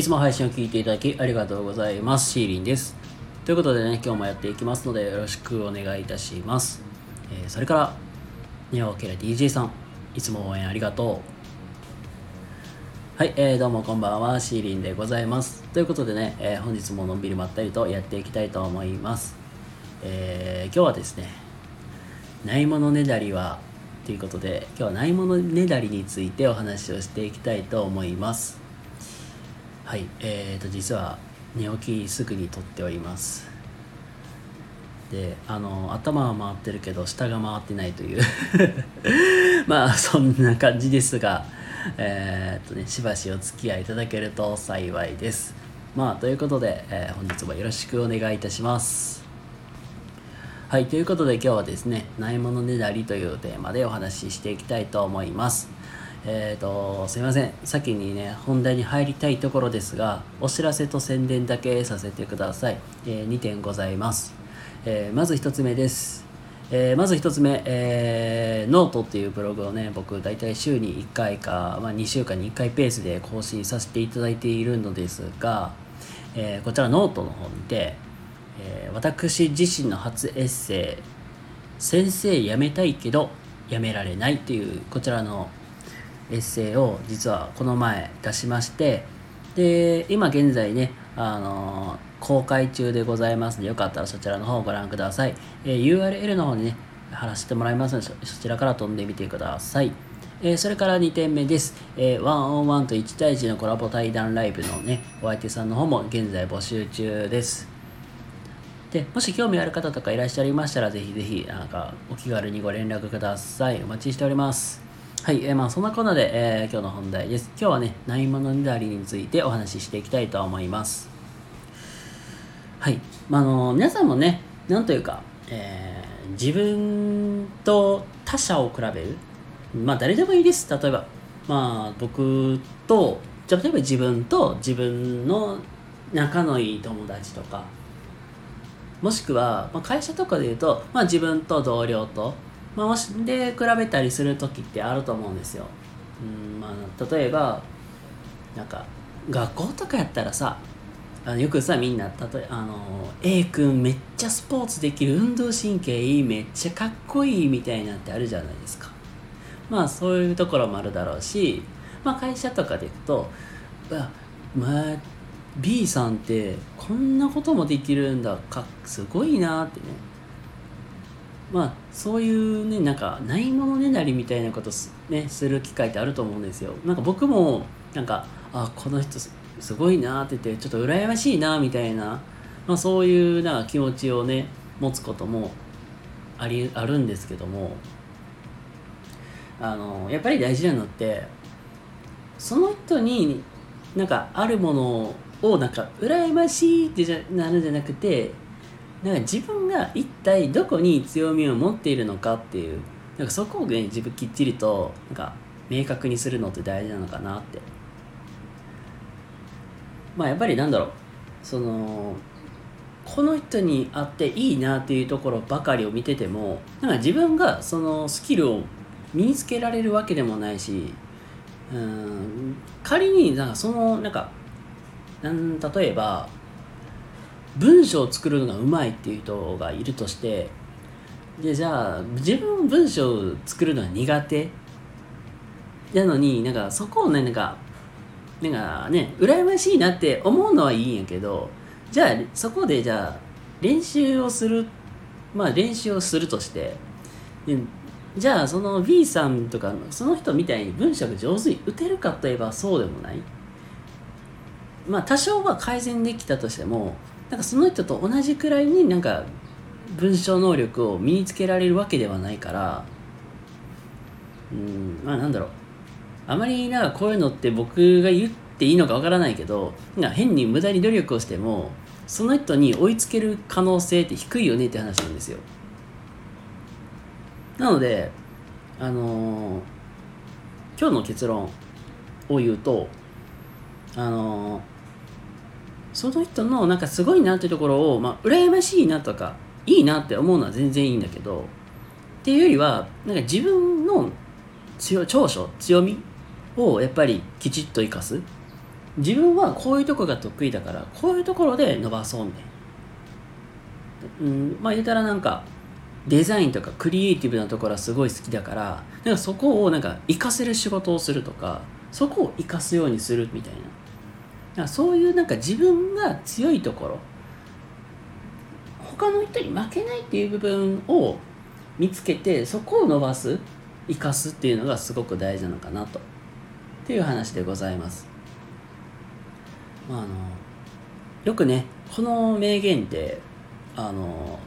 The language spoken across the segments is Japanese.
いつも配信を聞いていただきありがとうございます。シーリンです。ということでね、今日もやっていきますのでよろしくお願いいたします。えー、それから、ネオケラ DJ さん、いつも応援ありがとう。はい、えー、どうもこんばんは、シーリンでございます。ということでね、えー、本日ものんびりまったりとやっていきたいと思います。えー、今日はですね、ないものねだりはということで今日はないものねだりについてお話をしていきたいと思いますはいえーと実は寝起きすぐに撮っております。であの頭は回ってるけど下が回ってないという。まあそんな感じですがえー、っとねしばしお付き合いいただけると幸いです。まあということで、えー、本日もよろしくお願いいたします。はい、ということで今日はですね、ないものねだりというテーマでお話ししていきたいと思います。えーと、すいません。先にね、本題に入りたいところですが、お知らせと宣伝だけさせてください。えー、2点ございます。えー、まず1つ目です。えー、まず1つ目、えー、ノートっていうブログをね、僕大体週に1回か、まあ、2週間に1回ペースで更新させていただいているのですが、えー、こちらノートの方にて、えー、私自身の初エッセイ「先生辞めたいけど辞められない」というこちらのエッセイを実はこの前出しましてで今現在ねあの、公開中でございますのでよかったらそちらの方をご覧ください、えー、URL の方にね貼らせてもらいますのでそちらから飛んでみてくださいえー、それから2点目です。えー、1on1 と1対1のコラボ対談ライブのね、お相手さんの方も現在募集中です。でもし興味ある方とかいらっしゃいましたら、ぜひぜひ、なんか、お気軽にご連絡ください。お待ちしております。はい、えー、まあ、そんなこんなで、えー、今日の本題です。今日はね、ないものねだりについてお話ししていきたいと思います。はい、まあ、あの皆さんもね、なんというか、えー、自分と他者を比べる。まあ、誰でもいいです。例えば、まあ、僕と、じゃ例えば自分と自分の仲のいい友達とか、もしくは、まあ、会社とかで言うと、まあ、自分と同僚と、まあ、で比べたりする時ってあると思うんですよ。うんまあ、例えばなんか学校とかやったらさあのよくさみんな例えあの A 君めっちゃスポーツできる運動神経いいめっちゃかっこいいみたいなってあるじゃないですか。まあそういうところもあるだろうし、まあ、会社とかでいくとまあ B さんってこんなこともできるんだ。かすごいなってね。まあそういうねなんかないものねだりみたいなことす,、ね、する機会ってあると思うんですよ。なんか僕もなんかあこの人すごいなって言ってちょっと羨ましいなみたいな、まあ、そういうなんか気持ちをね持つこともありあるんですけどもあのやっぱり大事なのってその人になんかあるものををなんか羨ましいってじゃなるんじゃなくてなんか自分が一体どこに強みを持っているのかっていうなんかそこをね自分きっちりとなんか明確にするのって大事なのかなって。まあやっぱりなんだろう。そのこの人に会っていいなっていうところばかりを見ててもなんか自分がそのスキルを身につけられるわけでもないしうん仮になんかそのなんかなん例えば文章を作るのがうまいっていう人がいるとしてでじゃあ自分文章を作るのは苦手？なのになんかそこをねなんかなんかね羨ましいなって思うのはいいんやけどじゃあそこでじゃあ練習をするまあ練習をするとしてじゃあその B さんとかその人みたいに文章が上手に打てるかといえばそうでもない。まあ多少は改善できたとしてもなんかその人と同じくらいになんか文章能力を身につけられるわけではないからうんまあなんだろう。あまりなんかこういうのって僕が言っていいのかわからないけどな変に無駄に努力をしてもその人に追いつける可能性って低いよねって話なんですよ。なのであのー、今日の結論を言うとあのその人のなんかすごいなっていうところを、まあ、羨ましいなとかいいなって思うのは全然いいんだけどっていうよりはなんか自分の強長所強みをやっぱりきちっと生かす。自分はこういうとこが得意だからこういうところで伸ばそうみたいなうんまあ言うたらなんかデザインとかクリエイティブなところはすごい好きだからなんかそこをなんか活かせる仕事をするとかそこを活かすようにするみたいな。だそういうなんか自分が強いところ他の人に負けないっていう部分を見つけてそこを伸ばす生かすっていうのがすごく大事なのかなとっていう話でございます。まあ、あのよくねこの名言ってあの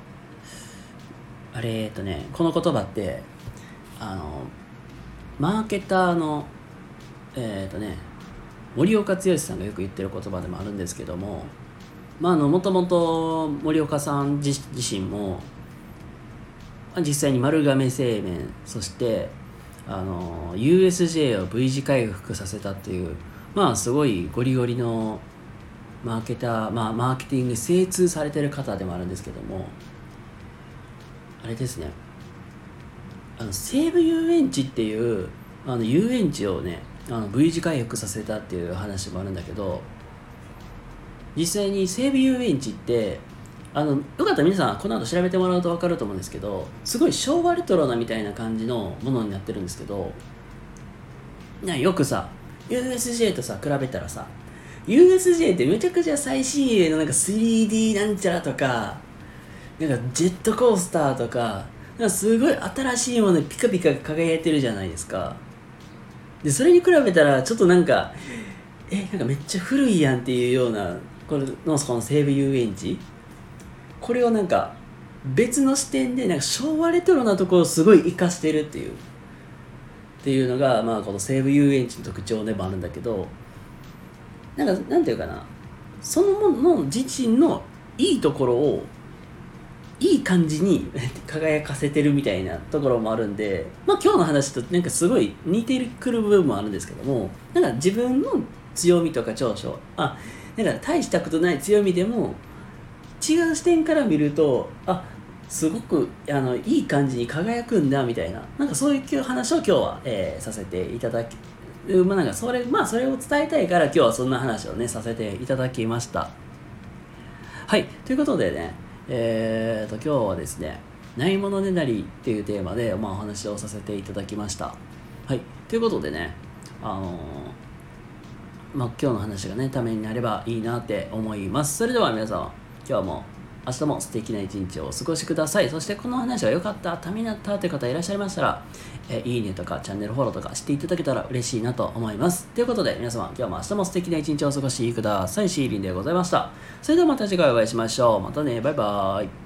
あれえとねこの言葉ってあのマーケターのえっ、とね森岡剛さんがよく言ってる言葉でもあるんですけどもまああのもともと森岡さん自身も実際に丸亀製麺そしてあの USJ を V 字回復させたっていうまあすごいゴリゴリのマーケター、まあ、マーケティング精通されてる方でもあるんですけどもあれですね。あの西武遊園地っていうあの遊園地をねあの V 字回復させたっていう話もあるんだけど実際に西武遊園地ってあのよかったら皆さんこの後調べてもらうと分かると思うんですけどすごい昭和レトロなみたいな感じのものになってるんですけどなよくさ USJ とさ比べたらさ USJ ってめちゃくちゃ最新鋭のなんか 3D なんちゃらとかなんかジェットコースターとかなんかすごい新しいものにピカピカ輝いてるじゃないですか。でそれに比べたらちょっとなんかえなんかめっちゃ古いやんっていうようなこれのこの西武遊園地。これをなんか別の視点でなんか昭和レトロなところをすごい生かしてるっていうっていうのが、まあ、この西武遊園地の特徴でもあるんだけどなんかなんていうかな。そのもの自身のいいところをいい感じに輝かせてるみたいなところもあるんで、まあ、今日の話となんかすごい似てくる部分もあるんですけどもなんか自分の強みとか長所あなんか大したことない強みでも違う視点から見るとあすごくあのいい感じに輝くんだみたいななんかそういう話を今日は、えー、させていただきまあなんかそれまあそれを伝えたいから今日はそんな話をねさせていただきました。はい。ということでねえーと今日はですねないものねだりっていうテーマで、まあ、お話をさせていただきました。はい。ということでねあのー、まあ、今日の話がねためになればいいなって思います。それでは皆さん今日も明日も素敵な一日をお過ごしください。そしてこの話が良かった、ためになったという方いらっしゃいましたら、えいいねとかチャンネルフォローとかしていただけたら嬉しいなと思います。ということで皆様、今日も明日も素敵な一日をお過ごしください。シーリンでございました。それではまた次回お会いしましょう。またね、バイバーイ。